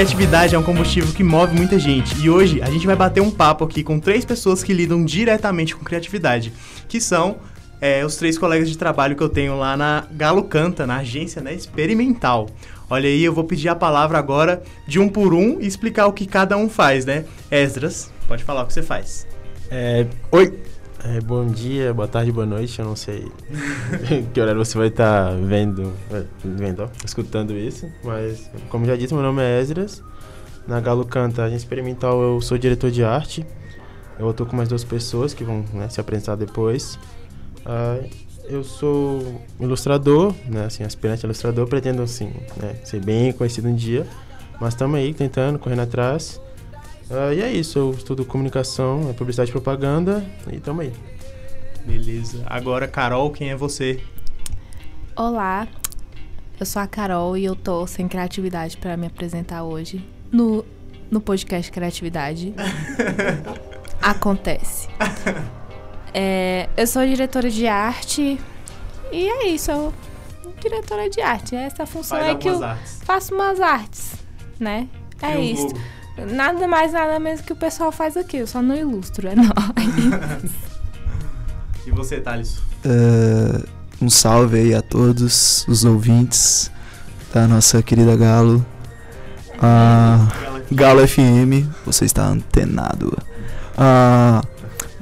Criatividade é um combustível que move muita gente e hoje a gente vai bater um papo aqui com três pessoas que lidam diretamente com criatividade, que são é, os três colegas de trabalho que eu tenho lá na Galo Canta, na agência né, experimental. Olha aí, eu vou pedir a palavra agora de um por um e explicar o que cada um faz, né? Esdras, pode falar o que você faz. É, oi, é, bom dia, boa tarde, boa noite. Eu não sei que horário você vai estar tá vendo, vendo, escutando isso, mas como já disse, meu nome é Esdras. Na Galo agência experimental, eu sou diretor de arte. Eu estou com mais duas pessoas que vão né, se apresentar depois. Uh, eu sou ilustrador, né, assim, aspirante ilustrador, pretendo assim, né, ser bem conhecido um dia, mas estamos aí tentando, correndo atrás. Uh, e é isso, eu estudo comunicação, é publicidade e propaganda e estamos aí. Beleza. Agora, Carol, quem é você? Olá, eu sou a Carol e eu tô sem criatividade para me apresentar hoje no, no podcast Criatividade. Acontece. É, eu sou diretora de arte e é isso, eu diretora de arte. Essa função Faz é que eu artes. faço umas artes, né? É isso. Nada mais, nada menos que o pessoal faz aqui. Eu só não ilustro, é nóis. E você, Thales? Uh, um salve aí a todos os ouvintes da nossa querida Galo. Ah, Galo FM, você está antenado. Ah,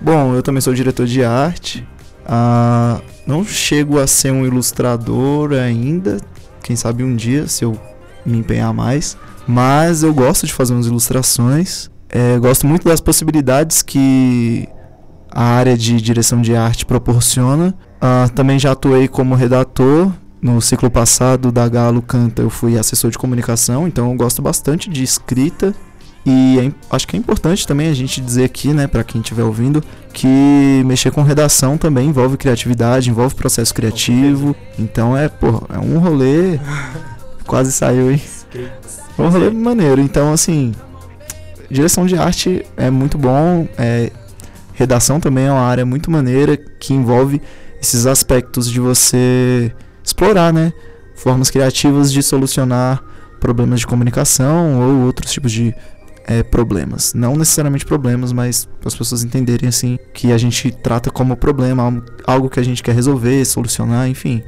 bom, eu também sou diretor de arte. Ah, não chego a ser um ilustrador ainda. Quem sabe um dia, se eu me empenhar mais. Mas eu gosto de fazer umas ilustrações. É, gosto muito das possibilidades que a área de direção de arte proporciona. Ah, também já atuei como redator. No ciclo passado da Galo Canta eu fui assessor de comunicação, então eu gosto bastante de escrita. E é acho que é importante também a gente dizer aqui, né, para quem estiver ouvindo, que mexer com redação também envolve criatividade, envolve processo criativo. Então é, pô, é um rolê. Quase saiu, hein? É um rolê maneiro. Então, assim, direção de arte é muito bom. É, redação também é uma área muito maneira que envolve esses aspectos de você explorar, né? Formas criativas de solucionar problemas de comunicação ou outros tipos de é, problemas. Não necessariamente problemas, mas para as pessoas entenderem assim que a gente trata como problema, algo- algo que a gente quer resolver, solucionar, enfim.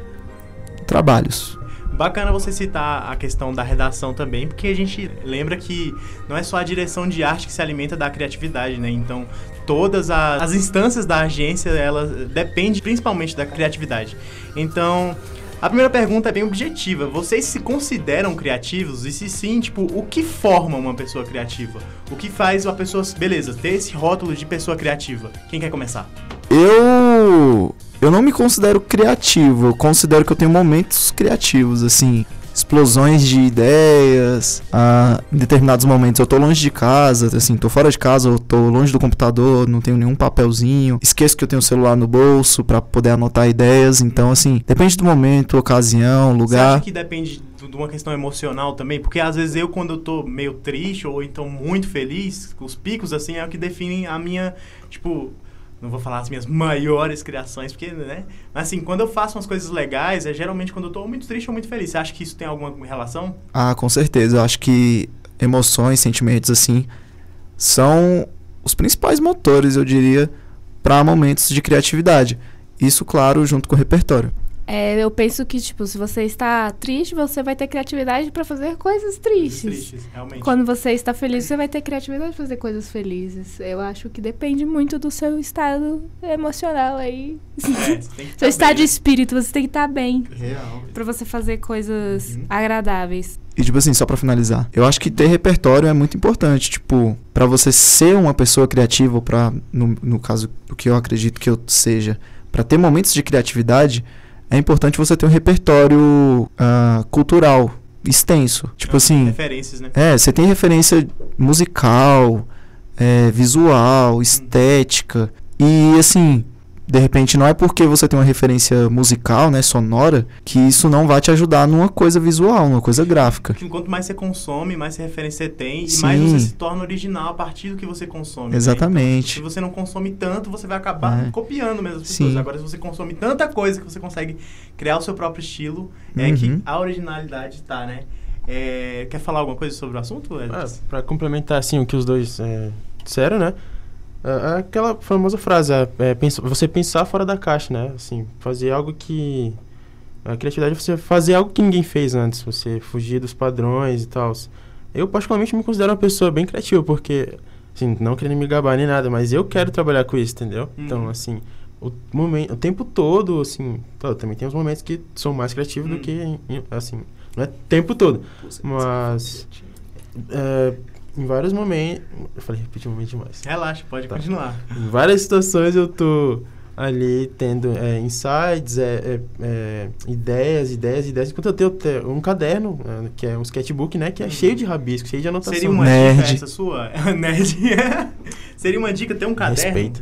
Trabalhos. Bacana você citar a questão da redação também, porque a gente lembra que não é só a direção de arte que se alimenta da criatividade, né? Então, todas a- as instâncias da agência, elas dependem principalmente da criatividade. Então, a primeira pergunta é bem objetiva. Vocês se consideram criativos? E se sim, tipo, o que forma uma pessoa criativa? O que faz uma pessoa, beleza, ter esse rótulo de pessoa criativa? Quem quer começar? Eu. Eu não me considero criativo, eu considero que eu tenho momentos criativos, assim. Explosões de ideias. ah, em determinados momentos eu tô longe de casa, assim, tô fora de casa, eu tô longe do computador, não tenho nenhum papelzinho. Esqueço que eu tenho o celular no bolso pra poder anotar ideias. Então, assim, depende do momento, ocasião, Você lugar. acha que depende de de uma questão emocional também? Porque às vezes eu, quando eu tô meio triste ou então muito feliz, os picos, assim, é o que definem a minha, tipo... Não vou falar as minhas maiores criações, porque, né? Mas assim, quando eu faço umas coisas legais, é geralmente quando eu tô muito triste ou muito feliz. Você acha que isso tem alguma relação? Ah, com certeza. Eu acho que emoções, sentimentos assim são os principais motores, eu diria, para momentos de criatividade. Isso, claro, junto com o repertório. É, eu penso que, tipo, se você está triste, você vai ter criatividade para fazer coisas tristes. Tristes, realmente. Quando você está feliz, você vai ter criatividade para fazer coisas felizes. Eu acho que depende muito do seu estado emocional aí. É, você tem que seu tá estado de bem, espírito, você tem que estar bem né? Real. para você fazer coisas Uhum. agradáveis. E tipo assim, só pra finalizar, eu acho que ter repertório é muito importante, tipo, pra você ser uma pessoa criativa, ou pra, no, no caso, o que eu acredito que eu seja, pra ter momentos de criatividade, é importante você ter um repertório ah, cultural extenso. Tipo assim, Referências, né? É, você tem referência musical, é, visual, estética. E assim, de repente não é porque você tem uma referência musical, né, sonora, que isso não vai te ajudar numa coisa visual, numa coisa gráfica. Porque quanto mais você consome, mais referência você tem e Sim. mais você se torna original a partir do que você consome. né? Exatamente. Então, se você não consome tanto, você vai acabar É. copiando mesmo as pessoas. Sim. Agora, se você consome tanta coisa que você consegue criar o seu próprio estilo, é Uhum. que a originalidade tá, né? É, quer falar alguma coisa sobre o assunto, Ah, Edson? pra complementar, assim, o que os dois é, disseram, né? É, é aquela famosa frase, é, é, pensa- você pensar fora da caixa, né? Assim, fazer algo que... A criatividade é você fazer algo que ninguém fez antes, você fugir dos padrões e tal. Eu, particularmente, me considero uma pessoa bem criativa, porque, assim, não querendo me gabar nem nada, mas eu quero trabalhar com isso, entendeu? Uhum. Então, assim, o, momento, o tempo todo, assim, claro, também tem uns momentos que sou mais criativo Hum. do que, em- em- assim, não é o tempo todo. Mas- É, em vários momentos. Eu falei repetidamente demais. Relaxa, pode Tá. continuar. Em várias situações eu tô ali tendo é, insights, é, é, é, ideias, ideias, ideias. Enquanto eu tenho te- um caderno, é, que é um sketchbook, né? Que é Uhum. cheio de rabisco, cheio de anotação. Seria uma Nerd. dica essa sua? Nerd. Seria uma dica ter um caderno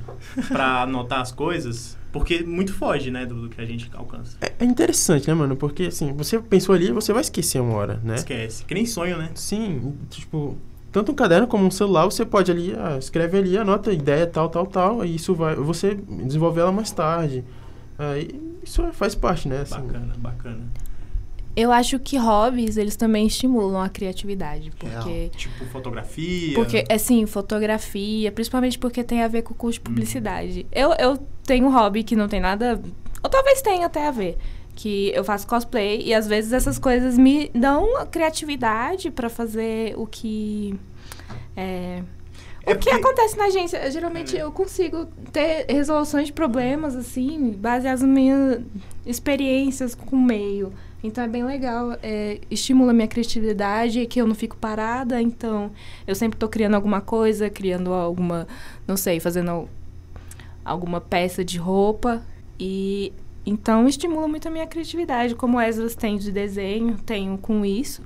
pra anotar as coisas? Porque muito foge, né, do, do que a gente alcança. É, é interessante, né, mano? Porque assim, você pensou ali, você vai esquecer uma hora, né? Esquece. Que nem sonho, né? Sim, tipo, tanto um caderno como um celular, você pode ali, ah, escreve ali, anota a ideia tal, tal, tal, e isso vai, você desenvolver ela mais tarde. Aí isso faz parte, né? Assim, Bacana, bacana. Eu acho que hobbies, eles também estimulam a criatividade, porque... Tipo fotografia. Porque, assim, fotografia, principalmente porque tem a ver com o curso de publicidade. Eu, eu tenho um hobby que não tem nada. Ou talvez tenha até a ver. Que eu faço cosplay e às vezes essas coisas me dão criatividade pra fazer o que. É, É o que porque- acontece na agência? Geralmente É. eu consigo ter resoluções de problemas, assim, baseadas nas minhas experiências com o meio. Então é bem legal, é, estimula a minha criatividade, que eu não fico parada, então eu sempre tô criando alguma coisa, criando alguma, não sei, fazendo al- alguma peça de roupa e então estimula muito a minha criatividade, como o Esdras tem de desenho, tenho com isso,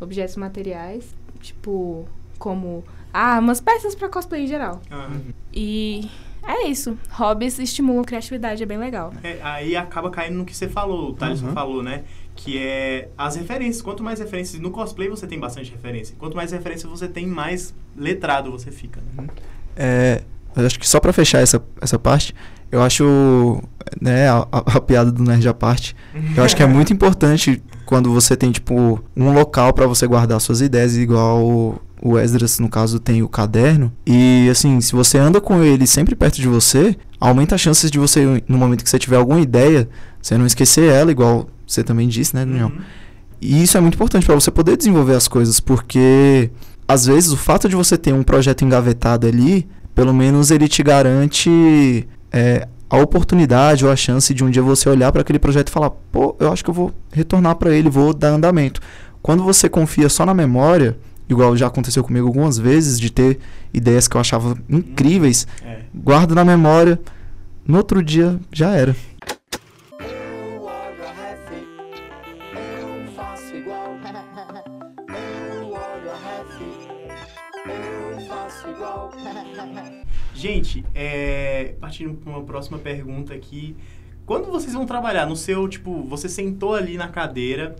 objetos materiais, tipo como ah, umas peças para cosplay em geral. Aham. E é isso, hobbies estimulam a criatividade, é bem legal. É, aí acaba caindo no que você falou, o Thaleson Uhum. falou, né? Que é as referências. Quanto mais referências. No cosplay você tem bastante referência. Quanto mais referência você tem, mais letrado você fica. Né? É, eu acho que só pra fechar essa, essa parte, eu acho, né, a, a- piada do nerd à parte, eu acho que é muito importante quando você tem, tipo, um local pra você guardar suas ideias, igual o, o Esdras, no caso, tem o caderno. E, assim, se você anda com ele sempre perto de você, aumenta as chances de você, no momento que você tiver alguma ideia, você não esquecer ela, igual você também disse, né, Daniel? Uhum. E isso é muito importante para você poder desenvolver as coisas, porque às vezes o fato de você ter um projeto engavetado ali, pelo menos ele te garante é, a oportunidade ou a chance de um dia você olhar para aquele projeto e falar: pô, eu acho que eu vou retornar para ele, vou dar andamento. Quando você confia só na memória, igual já aconteceu comigo algumas vezes, de ter ideias que eu achava incríveis, É. guardo na memória, no outro dia já era. Gente, é, partindo para uma próxima pergunta aqui. Quando vocês vão trabalhar no seu, tipo, você sentou ali na cadeira,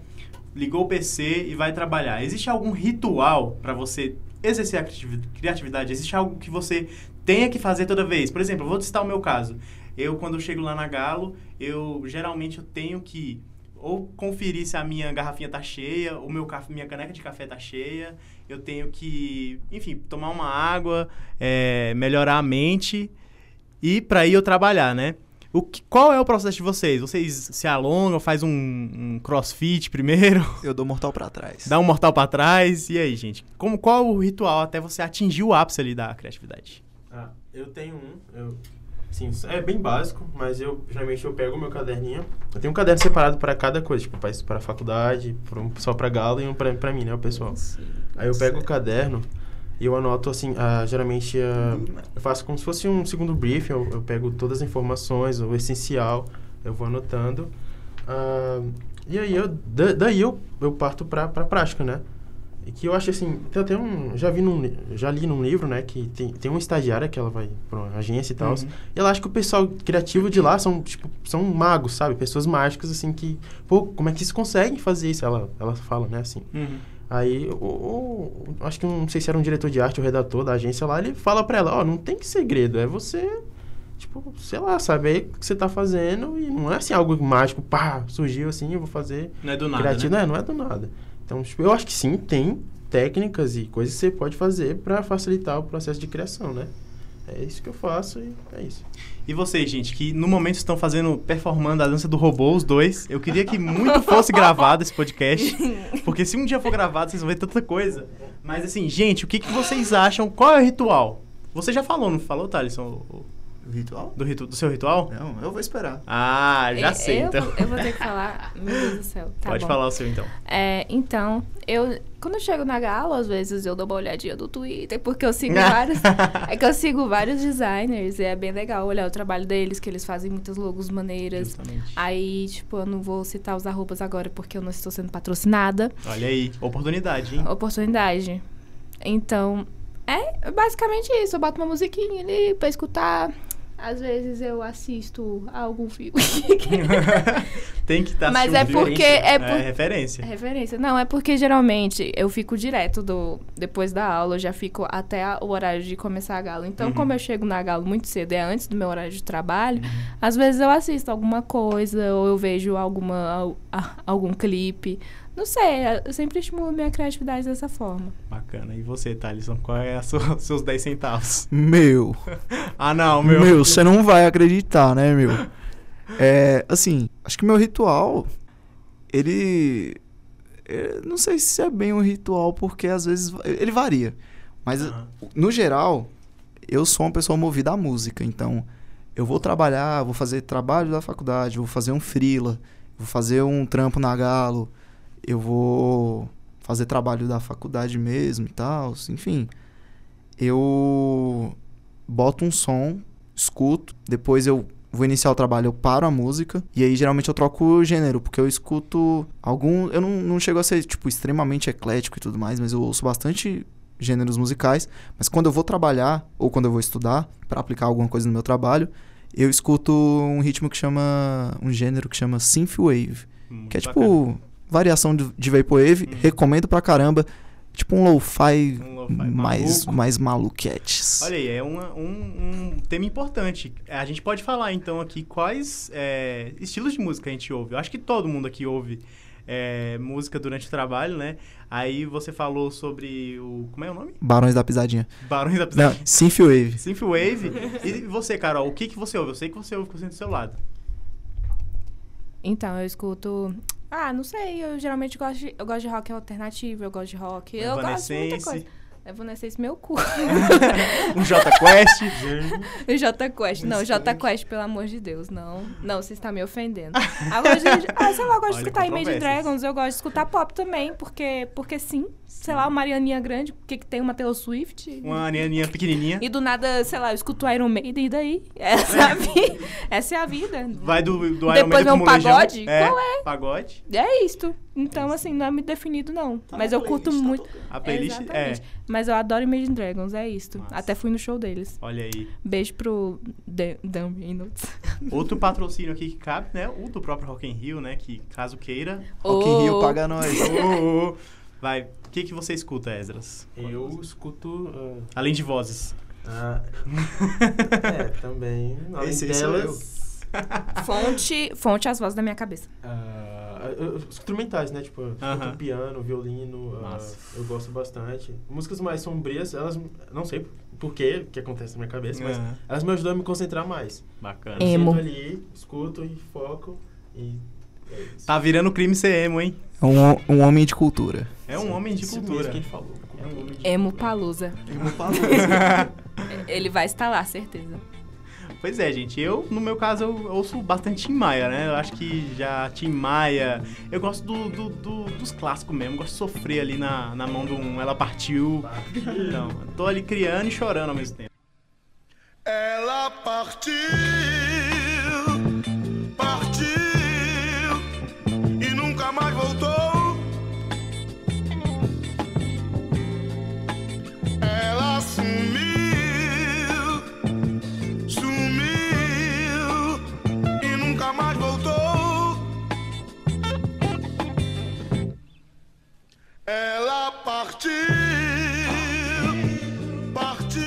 ligou o PC e vai trabalhar. Existe algum ritual para você exercer a criativi- criatividade? Existe algo que você tenha que fazer toda vez? Por exemplo, vou citar o meu caso. Eu, quando eu chego lá na Galo, eu geralmente eu tenho que ou conferir se a minha garrafinha tá cheia, o meu minha caneca de café tá cheia, eu tenho que, enfim, tomar uma água, é, melhorar a mente e para ir eu trabalhar, né? O que, qual é o processo de vocês? Vocês se alongam, faz um, um crossfit primeiro, Eu dou mortal para trás. dá um mortal para trás e aí, gente? Como qual é o ritual até você atingir o ápice ali da criatividade? Ah, eu tenho um, eu, sim, é bem básico, mas eu geralmente eu pego o meu caderninho. Eu tenho um caderno separado para cada coisa, tipo, para para a faculdade, pra um só para galo e um para para mim, né, o pessoal. Aí eu pego o caderno e eu anoto assim, ah, geralmente ah, eu faço como se fosse um segundo briefing, eu, eu pego todas as informações, o essencial, eu vou anotando. Ah, e aí eu, da- daí eu, eu parto para pra prática, né? E que eu acho assim, tem até um, já vi num, já li num livro, né, que tem, tem uma estagiária que ela vai pra uma agência e tal, Uhum. e ela acha que o pessoal criativo de lá são, tipo, são magos, sabe? Pessoas mágicas, assim, que, pô, como é que eles conseguem fazer isso? Ela, ela fala, né, assim. Uhum. Aí, o, acho que não sei se era um diretor de arte ou redator da agência lá, ele fala pra ela, ó, não tem segredo, é você, tipo, sei lá, saber o que você tá fazendo e não é assim algo mágico, pá, surgiu assim, eu vou fazer Não é do nada, criativo, né? né? Não é do nada. Então, tipo, eu acho que sim, tem técnicas e coisas que você pode fazer para facilitar o processo de criação, né? É isso que eu faço e é isso. E vocês, gente, que no momento estão fazendo, performando a dança do robô, os dois, eu queria que muito fosse gravado esse podcast, porque se um dia for gravado, vocês vão ver tanta coisa. Mas assim, gente, o que, que vocês acham? Qual é o ritual? Você já falou, não falou, Thaleson? O- Ritual? Do, ritu do seu ritual? Não, eu vou esperar. Ah, já Eu- sei, eu, então. Eu vou ter que falar. Meu Deus do céu. Tá Pode bom. falar o seu, então. É, então, eu quando eu chego na gala, às vezes eu dou uma olhadinha no Twitter, porque eu sigo vários. é que eu sigo vários designers e é bem legal olhar o trabalho deles, que eles fazem muitas logos maneiras. Justamente. Aí, tipo, eu não vou citar os arrobas agora porque eu não estou sendo patrocinada. Olha aí, oportunidade, hein? Oportunidade. Então, é basicamente isso. Eu boto uma musiquinha ali pra escutar. Às vezes eu assisto algum filme. Tem que estar Mas é porque- é por- referência. Referência. Não, é porque geralmente eu fico direto do depois da aula, eu já fico até a- o horário de começar a gala. Então, Uhum. como eu chego na gala muito cedo, é antes do meu horário de trabalho, às vezes eu assisto alguma coisa ou eu vejo alguma algum clipe. Não sei, eu sempre estimulo minha criatividade dessa forma. Bacana. E você, Thalisson, qual é os seus 10 centavos? Meu. Ah, não, meu. Meu, você não vai acreditar, né, meu? É, assim, acho que meu ritual, ele. é, não sei se é bem um ritual, porque às vezes ele varia. Mas, Aham. no geral, eu sou uma pessoa movida à música. Então, eu vou trabalhar, vou fazer trabalho da faculdade, vou fazer um freela, vou fazer um trampo na Galo, eu vou fazer trabalho da faculdade mesmo e tal, enfim. Eu boto um som, escuto, depois eu vou iniciar o trabalho, eu paro a música, e aí geralmente eu troco o gênero, porque eu escuto algum. Eu não, não chego a ser, tipo, extremamente eclético e tudo mais, mas eu ouço bastante gêneros musicais. Mas quando eu vou trabalhar, ou quando eu vou estudar, para aplicar alguma coisa no meu trabalho, eu escuto um ritmo que chama. um gênero que chama Synthwave. Hum, Que é bacana. Variação de, de Vaporwave, Hum. recomendo pra caramba. Tipo um lo-fi Um lo-fi mais, maluco. mais maluquetes. Olha aí, é uma- um, um tema importante. A gente pode falar então aqui quais é, estilos de música a gente ouve. Eu acho que todo mundo aqui ouve é, música durante o trabalho, né? Aí você falou sobre o. Como é o nome? Barões da Pisadinha. Barões da Não, Pisadinha. Synthwave. Synthwave. E você, Carol, o que, que você ouve? Eu sei que você ouve com o do seu lado. Então, eu escuto. Ah, não sei, eu geralmente gosto de, eu gosto de rock alternativo, eu gosto de rock. Eu gosto de muita coisa. Evanescence, meu cu. um J Quest. J Quest. Não, J Quest, pelo amor de Deus, não. Não, você está me ofendendo. Ah, gosto de, ah, sei lá, eu gosto de escutar controvérsias. Dragons, eu gosto de escutar pop também, porque, porque sim. Sei lá, o Marianinha Grande, porque que tem uma Taylor Swift. Uma aninha pequenininha. E do nada, sei lá, eu escuto Iron Maiden e daí? Essa é a, vi- essa é a vida. Vai do, do Iron Depois Maiden vem um como Legião. pagode? É, Qual é? Pagode. É isto. Então, assim, não é muito definido, não. Tá Mas eu curto muito. A playlist é. Mas eu adoro Imagine Dragons, é isto. Massa. Até fui no show deles. Olha aí. Beijo pro Dan, Reynolds. Outro patrocínio aqui que cabe, né? O do próprio Rock in Rio, né? Que caso queira. Rock in Rio paga nós. Ô, Vai. O que, que você escuta, Esdras? Eu escuto. Além de vozes. ah, é, também. Além Esse delas. Fonte, fonte as vozes da minha cabeça. ah, eu- instrumentais, né? Tipo, escuto Aham. piano, violino, Massa. eu gosto bastante. Músicas mais sombrias, elas. Não sei por que que acontece na minha cabeça, mas Aham. elas me ajudam a me concentrar mais. Bacana. Eu Emo. ali, escuto e foco. E é isso. Tá virando crime ser emo, hein? É um, um homem de cultura. É um homem de cultura. que ele falou. É um homem de Emo Palusa. cultura. Ele vai estar lá, certeza. Pois é, gente. Eu, no meu caso, eu ouço bastante Tim Maia, né? Eu acho que já Tim Maia. Eu gosto do, do- do- dos clássicos mesmo. Gosto de sofrer ali na, na mão de um Ela Partiu. Então, tô ali criando e chorando ao mesmo tempo. Ela partiu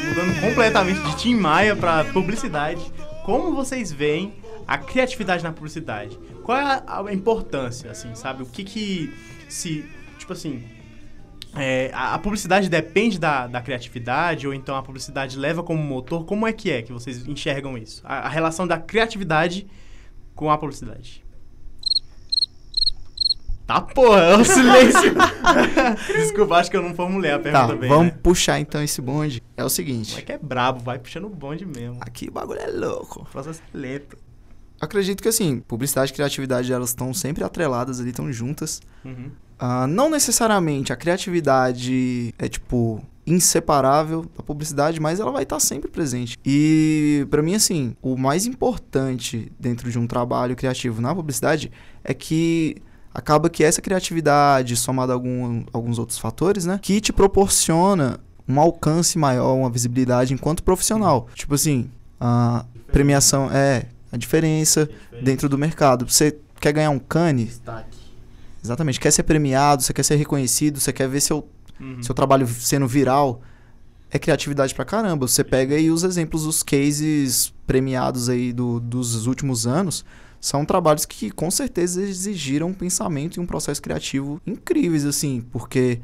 Mudando completamente de Tim Maia pra publicidade. Como vocês veem a criatividade na publicidade? Qual é a, importância, assim, sabe? O que que se... Tipo, assim, é, a, a publicidade depende da, da criatividade, ou então a publicidade leva como motor? Como é que é que vocês enxergam isso? A, a relação da criatividade com a publicidade. Tá porra, é o silêncio. Desculpa, acho que eu não formulei a Tá, pergunta bem. vamos né? puxar então esse bonde. É o Como seguinte, é que é brabo, vai puxando o bonde mesmo. aqui o bagulho é louco. O processo é lento. Acredito que assim, publicidade e criatividade elas estão sempre atreladas ali, estão juntas. Uhum. Ah, não necessariamente a criatividade é tipo inseparável da publicidade, mas ela vai estar sempre presente. E pra mim assim, o mais importante dentro de um trabalho criativo na publicidade é que acaba que essa criatividade somada a algum, alguns outros fatores, né, que te proporciona um alcance maior, uma visibilidade enquanto profissional. Tipo assim, a premiação é a diferença dentro do mercado. Você quer ganhar um cane? Destaque. Exatamente. Quer ser premiado, você quer ser reconhecido, você quer ver seu, Uhum. seu trabalho sendo viral. É criatividade pra caramba. Você pega aí os exemplos dos cases premiados aí do- dos últimos anos. São trabalhos que com certeza exigiram um pensamento e um processo criativo incríveis, assim, porque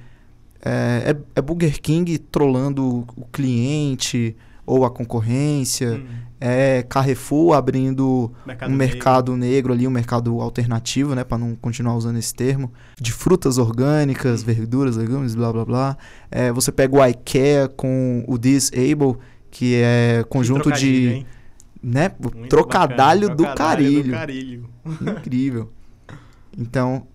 é, é, é Burger King trollando o cliente ou a concorrência, Uhum. é Carrefour abrindo Mercado um negro. mercado negro ali, um mercado alternativo, né, para não continuar usando esse termo, de frutas orgânicas, verduras, legumes, blá blá blá. É, você pega o IKEA com o Disable, que é conjunto Trocadilho, de, hein? Né, o Muito trocadalho bacana, do trocadalho carilho. do carilho. Incrível. Então,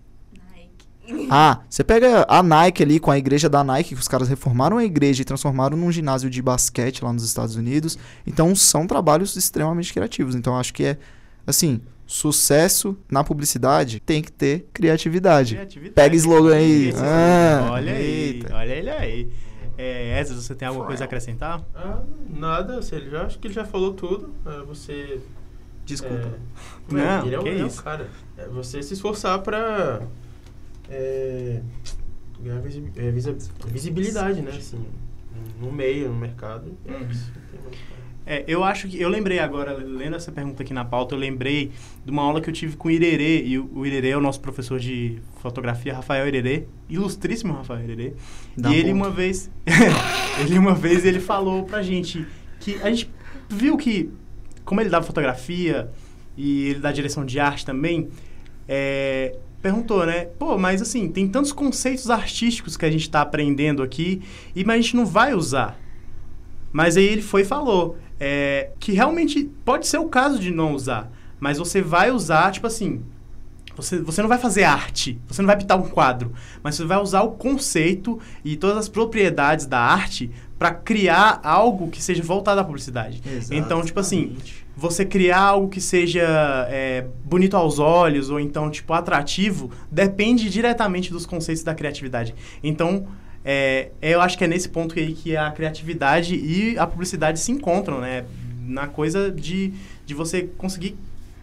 ah, você pega a Nike ali com a igreja da Nike, que os caras reformaram a igreja e transformaram num ginásio de basquete lá nos Estados Unidos. Então, são trabalhos extremamente criativos. Então, acho que é, assim, sucesso na publicidade tem que ter criatividade. Criatividade. Pega slogan aí. Esse Ah, slogan. olha aí, eita. olha ele aí. É, Ezra, você tem alguma coisa a acrescentar? Ah, nada, assim, ele já, acho que ele já falou tudo. É, você. Desculpa. É, Não, ele é, o- que é isso. cara. É você se esforçar pra. É, ganhar visi- é, visi- visibilidade, né? Assim, no meio, no mercado. É isso. É, eu acho que. Eu lembrei agora, lendo essa pergunta aqui na pauta, eu lembrei de uma aula que eu tive com o Irerê. E o o Irerê é o nosso professor de fotografia, Rafael Irerê. Ilustríssimo Rafael Irerê. Dá e ele ponto. uma vez. ele uma vez ele falou pra gente que a gente viu que, como ele dava fotografia e ele dá direção de arte também, é, perguntou, né? Pô, mas assim, tem tantos conceitos artísticos que a gente tá aprendendo aqui, e mas a gente não vai usar. Mas aí ele foi e falou é, que realmente pode ser o caso de não usar, mas você vai usar, tipo assim, você, você não vai fazer arte, você não vai pintar um quadro, mas você vai usar o conceito e todas as propriedades da arte para criar algo que seja voltado à publicidade. Então, tipo assim, você criar algo que seja é, bonito aos olhos ou então, tipo, atrativo, depende diretamente dos conceitos da criatividade. Então, é, eu acho que é nesse ponto aí que a criatividade e a publicidade se encontram, né? Na coisa de, de você conseguir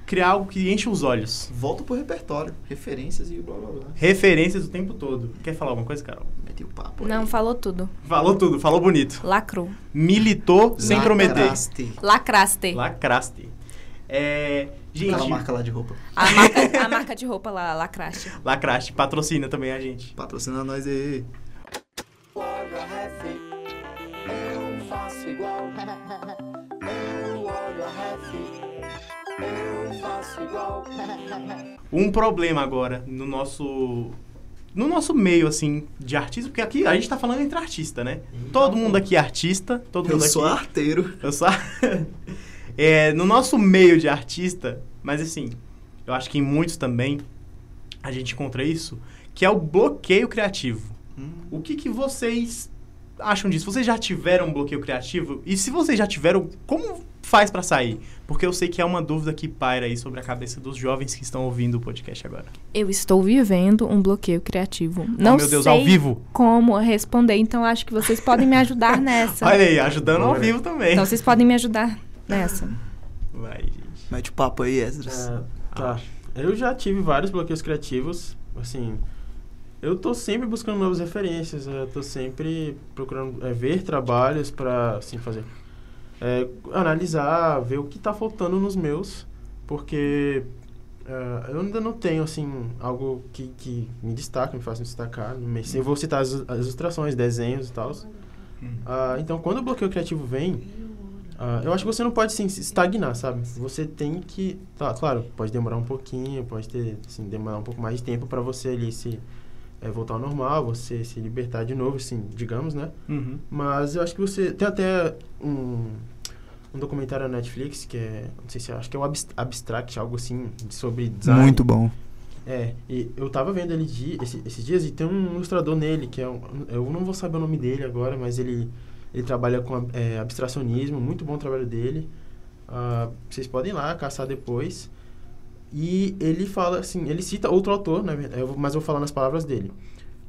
criar algo que enche os olhos. Volta pro repertório, referências e blá blá blá. Referências o tempo todo. Quer falar alguma coisa, Carol? Meti o papo. aí. Não, falou tudo. Falou tudo, falou bonito. Lacrou. Militou sem prometer. Lacraste. Lacraste. Lacraste. É, gente, Aquela marca lá de roupa. A marca, a marca de roupa lá, Lacraste. Lacraste patrocina também a gente. Patrocina nós aí. O HF, eu faço igual. Eu olho a ref, eu faço igual. Um problema agora no nosso no nosso meio assim de artista, porque aqui a gente tá falando entre artista, né? Todo mundo aqui é artista, todo Eu mundo sou aqui arteiro. Eu só. é, no nosso meio de artista, mas assim, eu acho que em muitos também a gente encontra isso, que é o bloqueio criativo. Hum. O que, que vocês acham disso? Vocês já tiveram um bloqueio criativo? E se vocês já tiveram, como faz pra sair? Porque eu sei que é uma dúvida que paira aí sobre a cabeça dos jovens que estão ouvindo o podcast agora. Eu estou vivendo um bloqueio criativo. Não oh, meu Deus, sei ao vivo. como responder, então acho que vocês podem me ajudar nessa. Olha aí, ajudando ao Bora. vivo também. Então vocês podem me ajudar nessa. Vai, gente. Mete o papo aí, Esdras. É, tá. Eu já tive vários bloqueios criativos, assim. Eu tô sempre buscando novas referências, eu tô sempre procurando é, ver trabalhos pra, assim, fazer. é, analisar, ver o que tá faltando nos meus, porque Ah, eu ainda não tenho, assim, algo que, que me destaca, me faça me destacar. Eu vou citar as, as ilustrações, desenhos e tal. Ah, então, quando o bloqueio criativo vem, ah, eu acho que você não pode, assim, se estagnar, sabe? Você tem que... Tá, claro, pode demorar um pouquinho, pode ter, assim, demorar um pouco mais de tempo para você ali se... eh, voltar ao normal, você se libertar de novo, assim, digamos, né? Uhum. Mas eu acho que você. Tem até um, um documentário na Netflix que é. Não sei se acho que é o Abs- Abstract, algo assim, sobre design. Muito bom. É, e eu tava vendo ele di, esse- esses dias e tem um ilustrador nele, que é um, Eu não vou saber o nome dele agora, mas ele, ele trabalha com é, abstracionismo, muito bom o trabalho dele. Ah, vocês podem ir lá caçar depois. E ele fala assim, ele cita outro autor, na verdade, eu vou- mas eu vou falar nas palavras dele.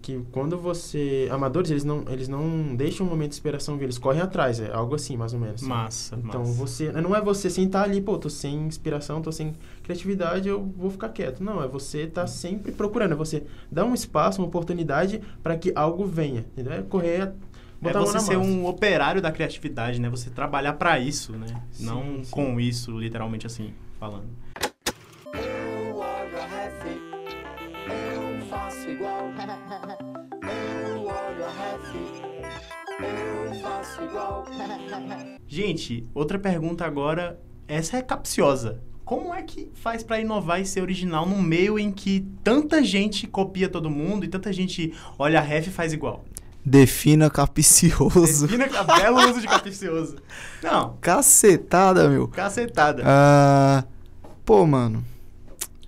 Que quando você. Amadores, eles não, eles não deixam um momento de inspiração vir, eles correm atrás, é algo assim, mais ou menos. Massa, Então massa. você. Não é você sentar ali, pô, tô sem inspiração, tô sem criatividade, eu vou ficar quieto. Não, é você tá sempre procurando, é você dar um espaço, uma oportunidade para que algo venha. Entendeu? É correr. É botar mão você ser massa. um operário da criatividade, né? Você trabalhar pra isso, né? Sim, Não sim. com isso, literalmente assim, falando. Faço igual. Gente, outra pergunta agora, essa é capciosa. Como é que faz pra inovar e ser original num meio em que tanta gente copia todo mundo e tanta gente olha a ref e faz igual? Defina capicioso. Defina que belo uso de capicioso. Não, Cacetada, meu. cacetada. Ah, pô, mano,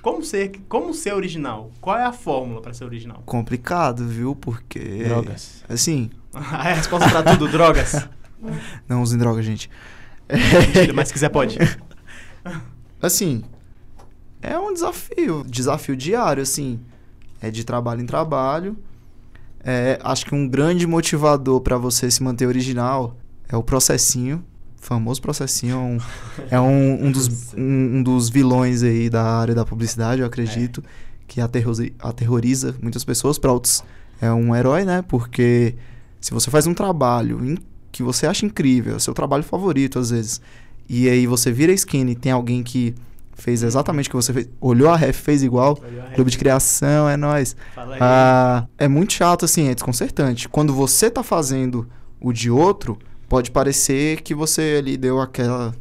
Como ser, como ser original? Qual é a fórmula pra ser original? complicado, viu? Porque. Drogas. Assim, A resposta pra tudo, drogas. não usem droga, gente. Mentira, mas se quiser pode. Assim, é um desafio, desafio diário, assim, é de trabalho em trabalho. É, acho que um grande motivador para você se manter original é o processinho, famoso processinho, é um, é um, um dos, um, um dos vilões aí da área da publicidade, eu acredito, que aterroriza, aterroriza muitas pessoas. Para outros é um herói, né? Porque se você faz um trabalho que você acha incrível, é seu trabalho favorito às vezes, e aí você vira a skin e tem alguém que fez exatamente o que você fez, olhou a ref, fez igual, clube de criação, é aí. Ah, é muito chato, assim, é desconcertante. Quando você tá fazendo o de outro, pode parecer que você ali deu aquela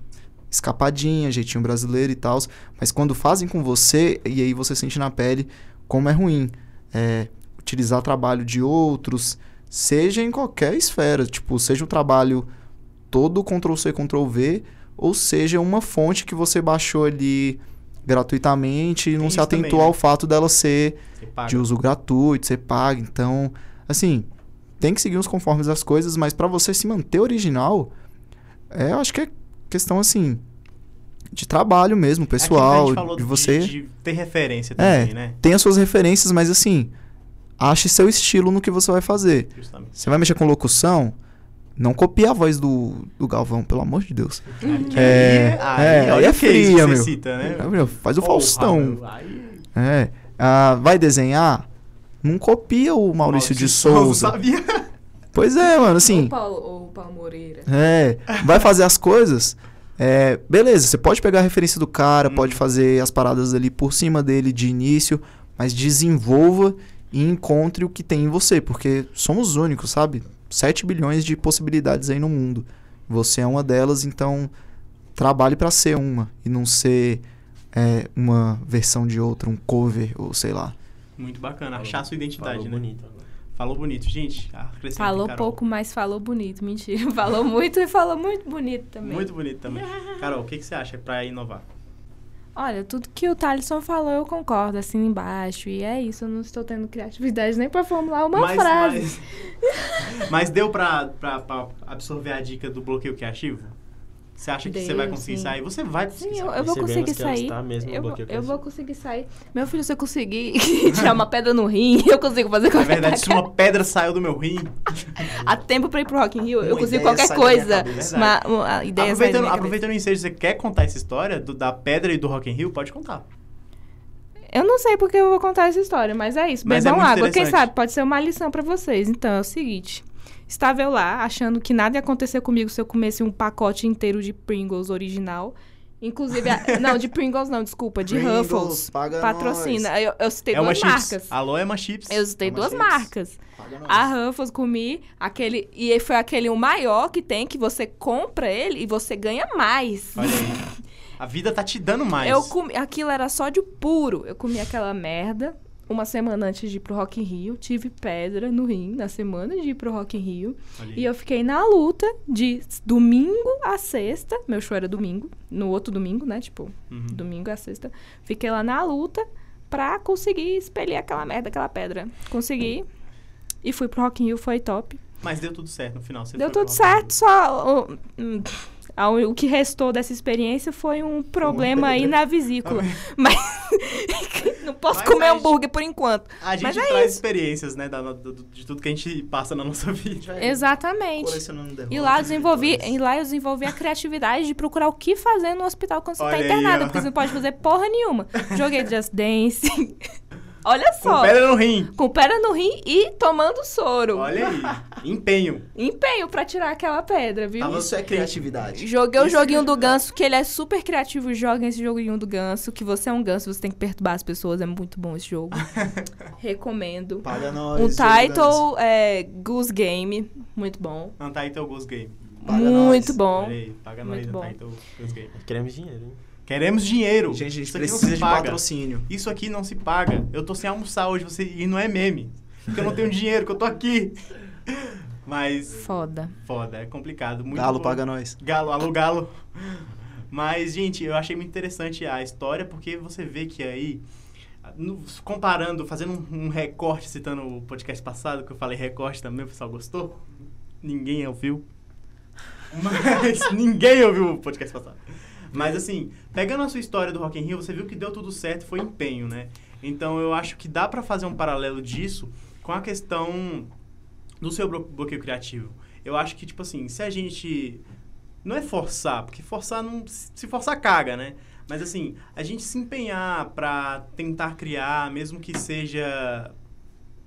escapadinha, jeitinho brasileiro e tal, mas quando fazem com você, e aí você sente na pele como é ruim. É, utilizar trabalho de outros, seja em qualquer esfera, tipo, seja um trabalho todo Ctrl-C, Ctrl-V, ou seja uma fonte que você baixou ali gratuitamente e não se isso também, atentou né? ao fato dela ser de uso gratuito, você paga. Então, assim, tem que seguir os conformes das coisas, mas pra você se manter original, é, eu acho que é questão assim de trabalho mesmo, a pessoal, gente falou de você De, de ter referência É. também, né? tem as suas referências, mas assim, ache seu estilo no que você vai fazer. Justamente. Você vai mexer com locução, não copie a voz do, do Galvão, pelo amor de Deus. Aqui, É, aí, é, olha aí é o fria, meu. cita, né? É, meu, Faz o Porra, Faustão. meu, aí- É. Ah, vai desenhar? Não copia o Maurício, de Souza. sabia? Pois é, mano, assim. Ou Paulo, ou Paulo Moreira. É, vai fazer as coisas. É, beleza, você pode pegar a referência do cara, Hum. pode fazer as paradas ali por cima dele de início, mas desenvolva e encontre o que tem em você, porque somos únicos, sabe? 7 bilhões de possibilidades aí no mundo. Você é uma delas, então trabalhe pra ser uma e não ser é, uma versão de outra, um cover ou sei lá. Muito bacana, achar a sua identidade, Falou né? bonito. Falou bonito, gente. acrescentem, Falou Carol. pouco, mas falou bonito. Mentira. Falou muito e falou muito bonito também. Muito bonito também. Carol, o que, que você acha pra inovar? Olha, tudo que o Thalisson falou eu concordo, assim embaixo. E é isso, eu não estou tendo criatividade nem pra formular uma mas, frase. Mas, mas deu pra absorver a dica do bloqueio criativo? Você acha que você vai conseguir sim. sair? Você vai conseguir Sim, eu, sair. eu vou conseguir sair. Eu, vou- eu vou conseguir sair. Meu filho, se eu conseguir tirar uma pedra no rim, eu consigo fazer qualquer verdade, se uma pedra saiu do meu rim. Há tempo pra ir pro Rock in Rio, eu Uma consigo ideia qualquer coisa. cabeça. Uma, uma ideia Aproveitando, aproveitando o ensejo, você quer contar essa história do- da pedra e do Rock in Rio? Pode contar. Eu não sei porque eu vou contar essa história, mas é isso. Mas é Bebam muito água. Quem sabe pode ser uma lição pra vocês. Então, é o seguinte. Estava eu lá, achando que nada ia acontecer comigo se eu comesse um pacote inteiro de Pringles original. Inclusive, a- não, de Pringles não, desculpa, de Pringles, Ruffles. paga Patrocina. Eu, eu citei É duas chips. marcas. Alô, é uma chips. Eu citei Uma duas chips. marcas. Paga nós. A Ruffles comi, aquele. E foi aquele o maior que tem, que você compra ele e você ganha mais. Olha aí. A vida tá te dando mais. Eu comi. Aquilo era sódio puro. Eu comi aquela merda. Uma semana antes de ir pro Rock in Rio, tive pedra no rim na semana de ir pro Rock in Rio. Aí. E eu fiquei na luta de domingo a sexta. Meu show era domingo. No outro domingo, né? Tipo, Uhum. domingo a sexta. Fiquei lá na luta pra conseguir expelir aquela merda, aquela pedra. Consegui. E fui pro Rock in Rio, foi top. Mas deu tudo certo no final. Você Deu tudo certo, só. O- que restou dessa experiência foi um problema aí na vesícula. Mas não posso Mas comer hambúrguer por enquanto. A gente Mas é traz isso. experiências, né? da- do- de tudo que a gente passa na nossa vida. É. Exatamente. E lá, eu desenvolvi, vitórias. e lá eu desenvolvi a criatividade de procurar o que fazer no hospital quando você Olha tá aí, internado, ó. porque você não pode fazer porra nenhuma. Joguei Just Dance. Olha Com só. pedra no rim. Com pedra no rim e tomando soro. Olha aí. Empenho. Empenho pra tirar aquela pedra, viu? Tava só é criatividade. Joguei o Isso é joguinho do criatividade. ganso, que ele é super criativo. Joga esse joguinho do ganso, que você é um ganso, você tem que perturbar as pessoas. É muito bom esse jogo. Recomendo. Paga nós. Um title é Goose Game. Muito bom. Untitled Ghost Game. Paga muito nós. bom. Olha aí. Paga nós, Muito bom. Untitled Ghost Game. Queremos dinheiro, hein? Queremos dinheiro. Gente, a gente Isso aqui não precisa de paga. patrocínio. Isso aqui não se paga. Eu tô sem almoçar hoje você... e não é meme. Porque eu não tenho dinheiro, que eu tô aqui. Mas Foda. foda, é complicado. Muito Galo, bom. paga nós. Galo, alô, galo. Mas, gente, eu achei muito interessante a história, porque você vê que aí, no- comparando, fazendo um, um recorte, citando o podcast passado, que eu falei recorte também, o pessoal gostou? Ninguém ouviu. Mas ninguém ouviu o podcast passado. Mas assim, pegando a sua história do Rock in Rio, você viu que deu tudo certo, foi empenho, né? Então eu acho que dá pra fazer um paralelo disso com a questão do seu blo- bloqueio criativo. Eu acho que, tipo assim, se a gente. Não é forçar, porque forçar não. Se forçar, caga, né? Mas assim, a gente se empenhar pra tentar criar, mesmo que seja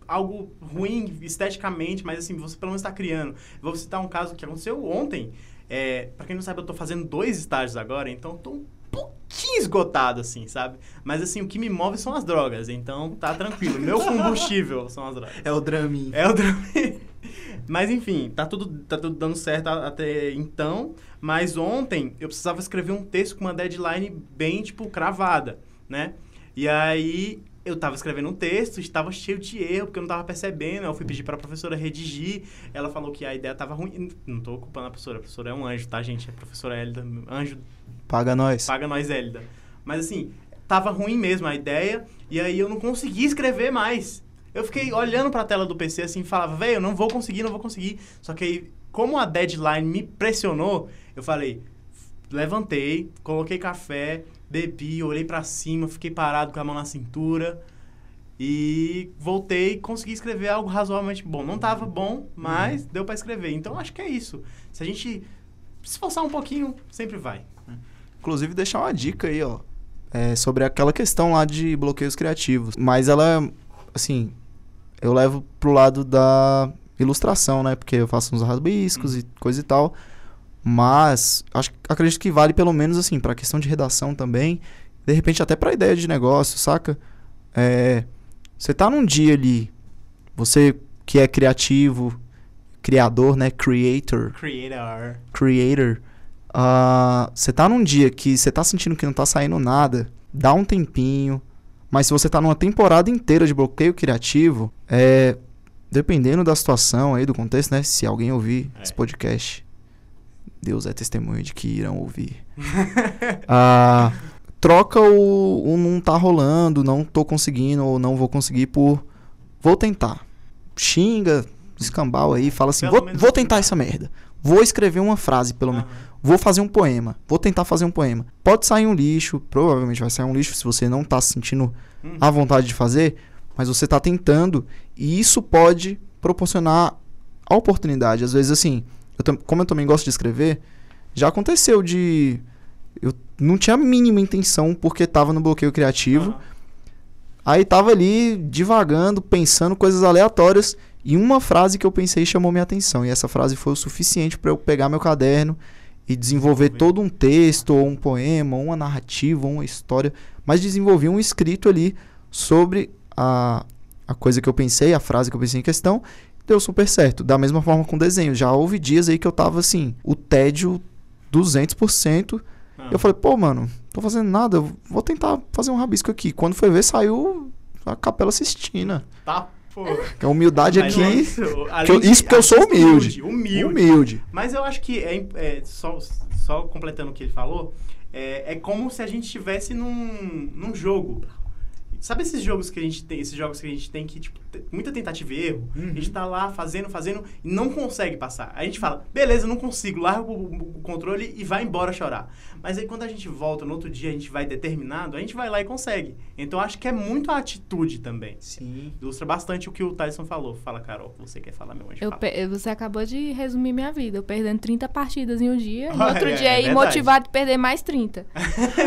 algo ruim esteticamente, mas assim, você pelo menos está criando. Vou citar um caso que aconteceu ontem. É, para quem não sabe, eu tô fazendo dois estágios agora, então tô um pouquinho esgotado, assim, sabe? Mas assim, o que me move são as drogas, então tá tranquilo. Meu combustível são as drogas. É o Dramin. É o drama. Mas enfim, tá tudo, tá tudo dando certo até então. Mas ontem eu precisava escrever um texto com uma deadline bem, tipo, cravada, né? E aí eu tava escrevendo um texto, estava cheio de erro, porque eu não tava percebendo. Eu fui pedir pra professora redigir. Ela falou que a ideia tava ruim. Não tô culpando a professora, a professora é um anjo, tá, gente? A professora Hélida, anjo Paga nós. Paga nós, Hélida. Mas assim, tava ruim mesmo a ideia, e aí eu não consegui escrever mais. Eu fiquei olhando pra tela do PC assim e falava, velho, eu não vou conseguir, não vou conseguir. Só que aí, como a deadline me pressionou, eu falei, levantei, coloquei café, bebi, olhei pra cima, fiquei parado com a mão na cintura e voltei e consegui escrever algo razoavelmente bom. Não tava bom, mas deu pra escrever. Então acho que é isso. Se a gente se esforçar um pouquinho, sempre vai. Inclusive, deixar uma dica aí, ó. é, sobre aquela questão lá de bloqueios criativos. Mas ela, assim, eu levo pro lado da ilustração, né? Porque eu faço uns rabiscos e coisa e tal. Mas acho, acredito que vale pelo menos, assim, pra questão de redação também. De repente, até pra ideia de negócio, saca? É, você tá num dia ali, você que é criativo, criador, né? Creator Creator. creator, ah, você tá num dia que você tá sentindo que não tá saindo nada, dá um tempinho. Mas se você tá numa temporada inteira de bloqueio criativo, é. Dependendo da situação aí, do contexto, né? Se alguém ouvir É. esse podcast, Deus é testemunho de que irão ouvir. Ah, troca o, o não tá rolando, não tô conseguindo ou não vou conseguir por. Vou tentar. Xinga, escambau aí, fala assim: vou, vou tentar tentar." essa merda. Vou escrever uma frase, pelo menos. Vou fazer um poema. Vou tentar fazer um poema. Pode sair um lixo, provavelmente vai sair um lixo se você não tá se sentindo Uhum. à vontade de fazer, mas você tá tentando e isso pode proporcionar a oportunidade. Às vezes, assim, eu como eu também gosto de escrever, já aconteceu de. Eu não tinha a mínima intenção porque tava no bloqueio criativo. Aham. Aí tava ali divagando, pensando coisas aleatórias e uma frase que eu pensei chamou minha atenção. E essa frase foi o suficiente para eu pegar meu caderno e desenvolver Desenvolver. todo um texto, ou um poema, ou uma narrativa, ou uma história, mas desenvolvi um escrito ali sobre a, a coisa que eu pensei, a frase que eu pensei em questão, deu super certo. Da mesma forma com desenho. Já houve dias aí que eu tava assim, o tédio 200%. Ah. Eu falei, pô, mano, tô fazendo nada, eu vou tentar fazer um rabisco aqui. Quando foi ver, saiu a Capela Sistina. Tá, pô. A humildade Mas aqui. isso, que eu- isso porque eu sou humilde. Humilde. Humilde. Mas eu acho que, é, é, só, só completando o que ele falou, é, é como se a gente estivesse num, num jogo. Sabe esses jogos que a gente tem, esses jogos que a gente tem que, tipo, tem muita tentativa e erro? A gente tá lá fazendo, fazendo e não consegue passar. A gente fala, beleza, não consigo, larga o, o controle e vai embora chorar. Mas aí quando a gente volta no outro dia, a gente vai determinado, a gente vai lá e consegue. Então acho que é muito a atitude também. Sim. Ilustra bastante o que o Tyson falou. Fala, Carol, você quer falar meu anjo? Eu Fala. pe- você acabou de resumir minha vida. Eu perdendo 30 partidas em um dia. E no Olha, outro é dia aí, verdade. motivado a perder mais 30.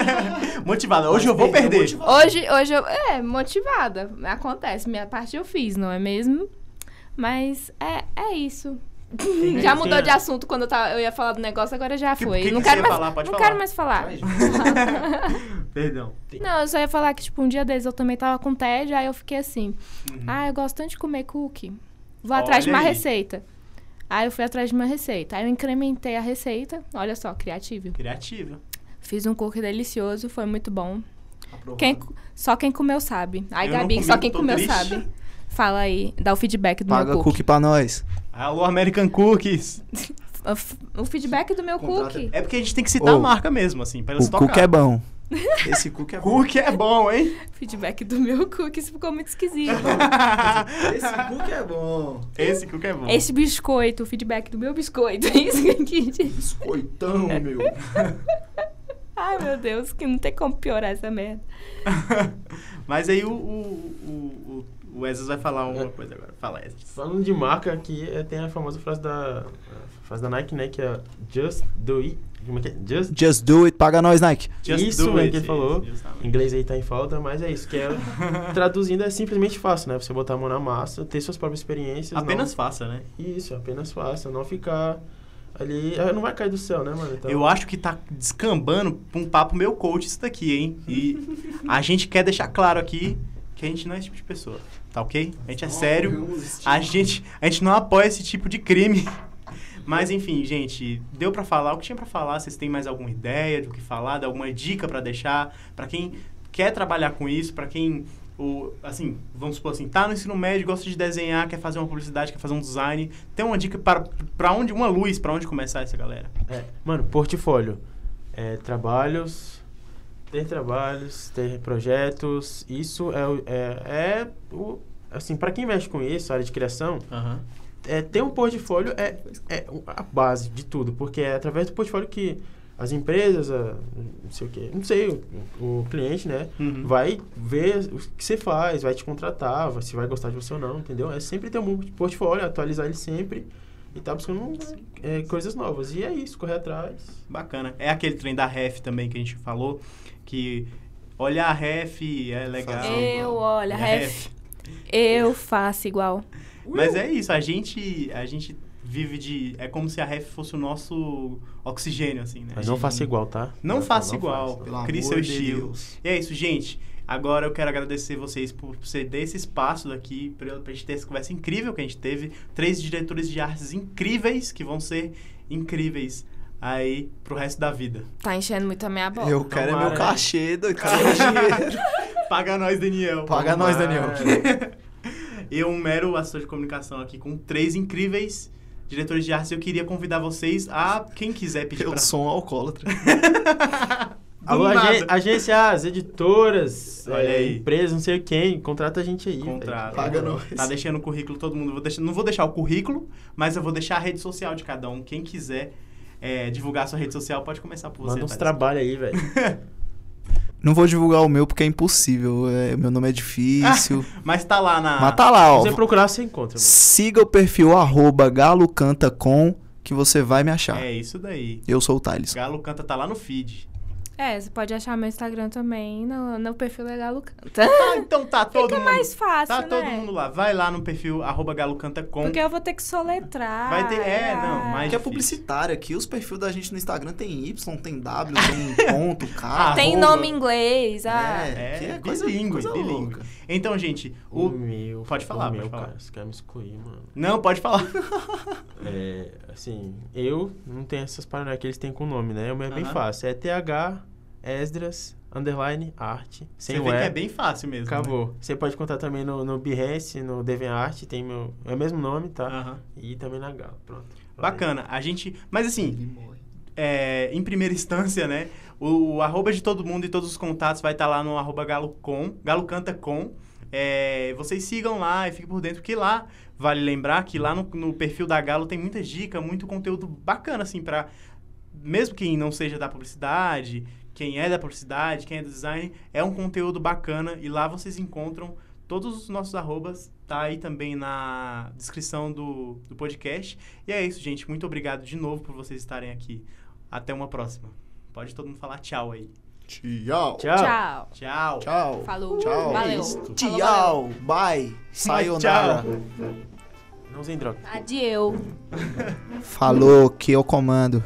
Motivada. Hoje eu vou perder. Hoje, hoje eu. É, motivada. Acontece. Minha parte eu fiz, não é mesmo? Mas é, é isso. já mudou de assunto quando eu, tava, eu ia falar do negócio, agora já Que- foi. que que não você quero mais, falar? Pode não falar. quero mais falar. Perdão. Não, eu só ia falar que, tipo, um dia desses eu também tava com tédio, aí eu fiquei assim, Uhum. ah, eu gosto tanto de comer cookie. Vou atrás de Olha uma aí. receita. Aí eu fui atrás de uma receita. Aí eu incrementei a receita. Olha só, criativo. Criativa. Fiz um cookie delicioso, foi muito bom. Aprovado. Quem, só quem comeu sabe. Aí, Eu Gabi, comi, só quem comeu triste. sabe. Fala aí, dá o feedback do Paga meu cookie. cookie pra nós. Alô, American Cookies. O O feedback do meu Contrata- cookie. É porque a gente tem que citar Ô, a marca mesmo, assim, pra eles O tocar. cookie é bom. Esse cookie é bom. Cookie é bom, hein? Feedback do meu cookie, isso ficou muito esquisito. Esse cookie é bom. Esse cookie é bom. Esse biscoito, o feedback do meu biscoito. Isso que eu quis dizer. Biscoitão, meu. Ai, meu Deus, que não tem como piorar essa merda. Mas aí o, o, o, o Wesley vai falar uma coisa agora. Fala, Wesley. Falando de marca aqui, é, tem a famosa frase da, a frase da Nike, né? Que é Just do it. Como é que é? Just Just do it, paga nós, Nike. Just Isso do é it. que ele falou. Justamente. Inglês aí tá em falta, mas é isso. Que é, traduzindo é simplesmente fácil, né? Você botar a mão na massa, ter suas próprias experiências. Apenas não- faça, né? Isso, apenas faça. Não ficar ali. ah, Não vai cair do céu, né, mano? Então, Eu acho que tá descambando pra um papo meu coach isso daqui, hein? E a gente quer deixar claro aqui que a gente não é esse tipo de pessoa, tá ok? A gente é sério. A gente, a gente não apoia esse tipo de crime. Mas enfim, gente, deu pra falar o que tinha pra falar. Vocês têm mais alguma ideia do que falar, de alguma dica pra deixar pra quem quer trabalhar com isso, pra quem o assim, vamos supor assim, tá no ensino médio, gosta de desenhar, quer fazer uma publicidade, quer fazer um design, tem uma dica para para onde uma luz, pra onde começar essa galera? É, mano, portfólio. É, trabalhos, ter trabalhos, ter projetos. Isso é, o- é, é o. Assim, pra quem mexe com isso, área de criação, Aham. É, ter um portfólio é, é a base de tudo, porque é através do portfólio que as empresas, a- não sei o quê, não sei, o, o cliente, né, Uhum. vai ver o que você faz, vai te contratar, vai- se vai gostar de você ou não, entendeu? É sempre ter um portfólio, atualizar ele sempre e tá buscando é, coisas novas. E é isso, correr atrás. Bacana. É aquele trem da ref também que a gente falou, que olhar a ref é legal. Eu, olha, a ref, eu faço igual. Mas é isso, a gente, a gente vive de. É como se a ref fosse o nosso oxigênio, assim, né? Mas não gente- faça igual, tá? Não faça não igual. Crie seu estilo. E é isso, gente. Agora eu quero agradecer vocês por ceder esse espaço daqui, pra, pra gente ter essa conversa incrível que a gente teve. Três diretores de artes incríveis que vão ser incríveis aí pro resto da vida. Tá enchendo muito a minha boca. Eu quero é Tomara, meu cachê, doido. Cadê o dinheiro? Paga nós, Daniel. Paga nós, Daniel. Eu, um mero assessor de comunicação aqui com três incríveis diretores de artes. Eu queria convidar vocês a quem quiser pedir Eu pra... sou um alcoólatra. Alô, agen agências, editoras, Olha é, aí. empresas, não sei quem, contrata a gente aí. Contrato. Paga nós. Tá deixando o currículo todo mundo. Vou deixar, não vou deixar o currículo, mas eu vou deixar a rede social de cada um. Quem quiser é, divulgar a sua rede social, pode começar por velho. você. Manda uns Thales. trabalhos aí, velho. Não vou divulgar o meu porque é impossível. É, meu nome é difícil. Mas tá lá na. Mas tá lá, ó. Se você procurar, você encontra, mano. Siga o perfil arroba galocantacom que você vai me achar. É isso daí. Eu sou o Thales. Galo Canta tá lá no feed. É, você pode achar meu Instagram também no, no perfil Legal Canta. Ah, então tá todo Fica mundo. mais fácil, Tá né? todo mundo lá. Vai lá no perfil arroba galocantacom. Porque eu vou ter que soletrar. Vai ter- é, ah. não, mas- Que é publicitário aqui, os perfis da gente no Instagram tem Y, tem W, tem ponto, K. Tem arroba. nome em inglês. Ah. É, que é coisa, bilíngue, coisa bilíngue. louca. Então, gente, O, o... meu. Pode falar, o meu, pode falar. cara. Você quer me excluir, mano. Não, pode falar. É, assim, eu não tenho essas paradas que eles têm com nome, né? O meu é bem Aham. fácil. É TH, Esdras, underline, arte. Sem Você vê que é bem fácil mesmo. né? Acabou. Você pode contar também no, no Behance, no DeviantArt, tem meu... É o mesmo nome, tá? Aham. E também na Galo, pronto. Bacana. A gente... Mas assim, é, em primeira instância, né? O, o arroba de todo mundo e todos os contatos vai estar lá no arroba galocom, galocantacom. É, vocês sigam lá e fiquem por dentro, porque lá, vale lembrar que lá no, no perfil da Galo tem muita dica, muito conteúdo bacana, assim, pra... Mesmo quem não seja da publicidade, quem é da publicidade, quem é do design, é um conteúdo bacana e lá vocês encontram todos os nossos arrobas, tá aí também na descrição do, do podcast. E é isso, gente. Muito obrigado de novo por vocês estarem aqui. Até uma próxima. Pode todo mundo falar tchau aí. Tchau. Tchau. Tchau. Tchau. Tchau. Falou. Tchau. Valeu. Falou, Tchau. Bye. Sayonara. Não usem droga. Adieu. Falou que eu comando.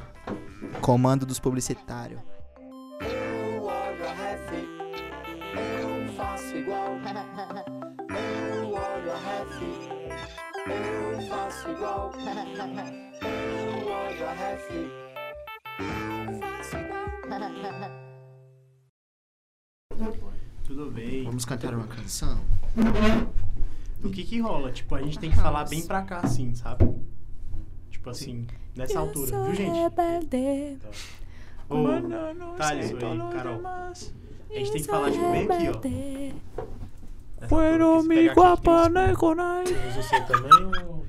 Comando dos publicitários. Eu olho a ref, eu faço igual. Eu olho a ref, eu faço igual. Eu olho a ref, eu faço igual. Tudo bem. Vamos cantar uma canção? O que que rola? Tipo, a gente tem que falar bem pra cá, assim, sabe? Tipo assim, nessa altura, viu, gente? Rebelde. Ô, Thales, oi, Carol. A gente tem que falar, tipo, bem aqui, ó. Pegar aqui, muito Usa o seu também ou...